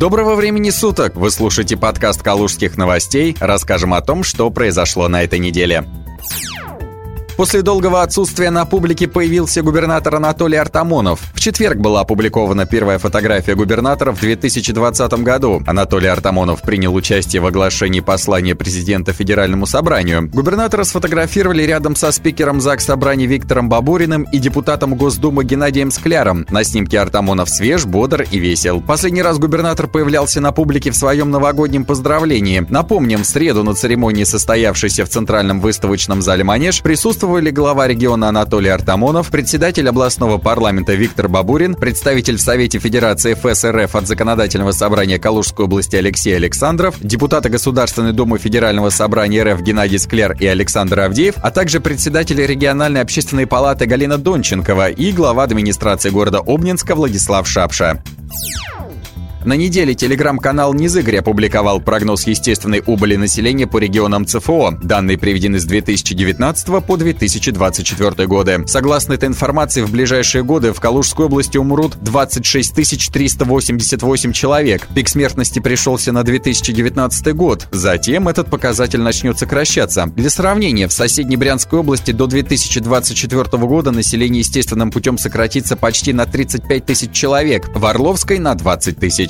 Доброго времени суток! Вы слушаете подкаст «Калужских новостей». Расскажем о том, что произошло на этой неделе. После долгого отсутствия на публике появился губернатор Анатолий Артамонов. В четверг была опубликована первая фотография губернатора в 2020 году. Анатолий Артамонов принял участие в оглашении послания президента Федеральному собранию. Губернатора сфотографировали рядом со спикером ЗАГС Собраний Виктором Бабуриным и депутатом Госдумы Геннадием Скляром. На снимке Артамонов свеж, бодр и весел. Последний раз губернатор появлялся на публике в своем новогоднем поздравлении. Напомним, в среду на церемонии, состоявшейся в Центральном выставочном зале «Манеж», присутствовал присутствовали глава региона Анатолий Артамонов, председатель областного парламента Виктор Бабурин, представитель в Совете Федерации ФСРФ от Законодательного собрания Калужской области Алексей Александров, депутаты Государственной Думы Федерального собрания РФ Геннадий Скляр и Александр Авдеев, а также председатель региональной общественной палаты Галина Донченкова и глава администрации города Обнинска Владислав Шапша. На неделе телеграм-канал Низыгрь опубликовал прогноз естественной убыли населения по регионам ЦФО. Данные приведены с 2019 по 2024 годы. Согласно этой информации, в ближайшие годы в Калужской области умрут 26 388 человек. Пик смертности пришелся на 2019 год. Затем этот показатель начнет сокращаться. Для сравнения, в соседней Брянской области до 2024 года население естественным путем сократится почти на 35 тысяч человек, в Орловской на 20 тысяч.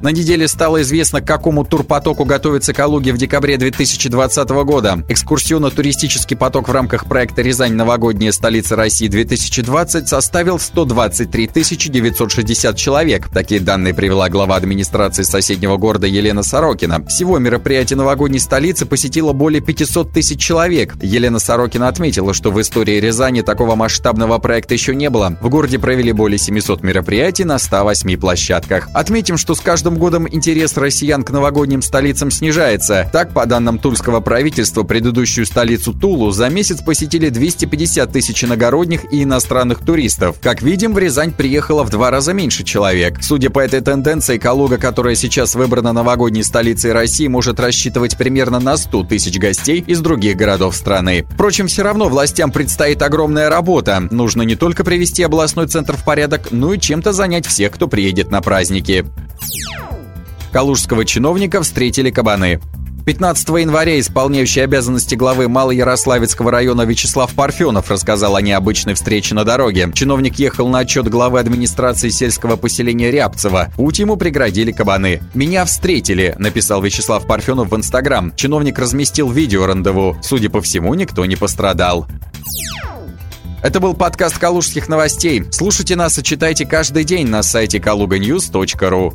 На неделе стало известно, к какому турпотоку готовится Калуги в декабре 2020 года. Экскурсионно-туристический поток в рамках проекта «Рязань. Новогодняя столица России-2020» составил 123 960 человек. Такие данные привела глава администрации соседнего города Елена Сорокина. Всего мероприятие новогодней столицы посетило более 500 тысяч человек. Елена Сорокина отметила, что в истории Рязани такого масштабного проекта еще не было. В городе провели более 700 мероприятий на 108 площадках. Отметим, что с каждым каждым годом интерес россиян к новогодним столицам снижается. Так, по данным тульского правительства, предыдущую столицу Тулу за месяц посетили 250 тысяч иногородних и иностранных туристов. Как видим, в Рязань приехало в два раза меньше человек. Судя по этой тенденции, Калуга, которая сейчас выбрана новогодней столицей России, может рассчитывать примерно на 100 тысяч гостей из других городов страны. Впрочем, все равно властям предстоит огромная работа. Нужно не только привести областной центр в порядок, но и чем-то занять всех, кто приедет на праздники. Калужского чиновника встретили кабаны. 15 января исполняющий обязанности главы Малоярославецкого района Вячеслав Парфенов рассказал о необычной встрече на дороге. Чиновник ехал на отчет главы администрации сельского поселения Рябцево. Путь ему преградили кабаны. «Меня встретили», — написал Вячеслав Парфенов в Инстаграм. Чиновник разместил видео рандеву. Судя по всему, никто не пострадал. Это был подкаст «Калужских новостей». Слушайте нас и читайте каждый день на сайте kaluganews.ru.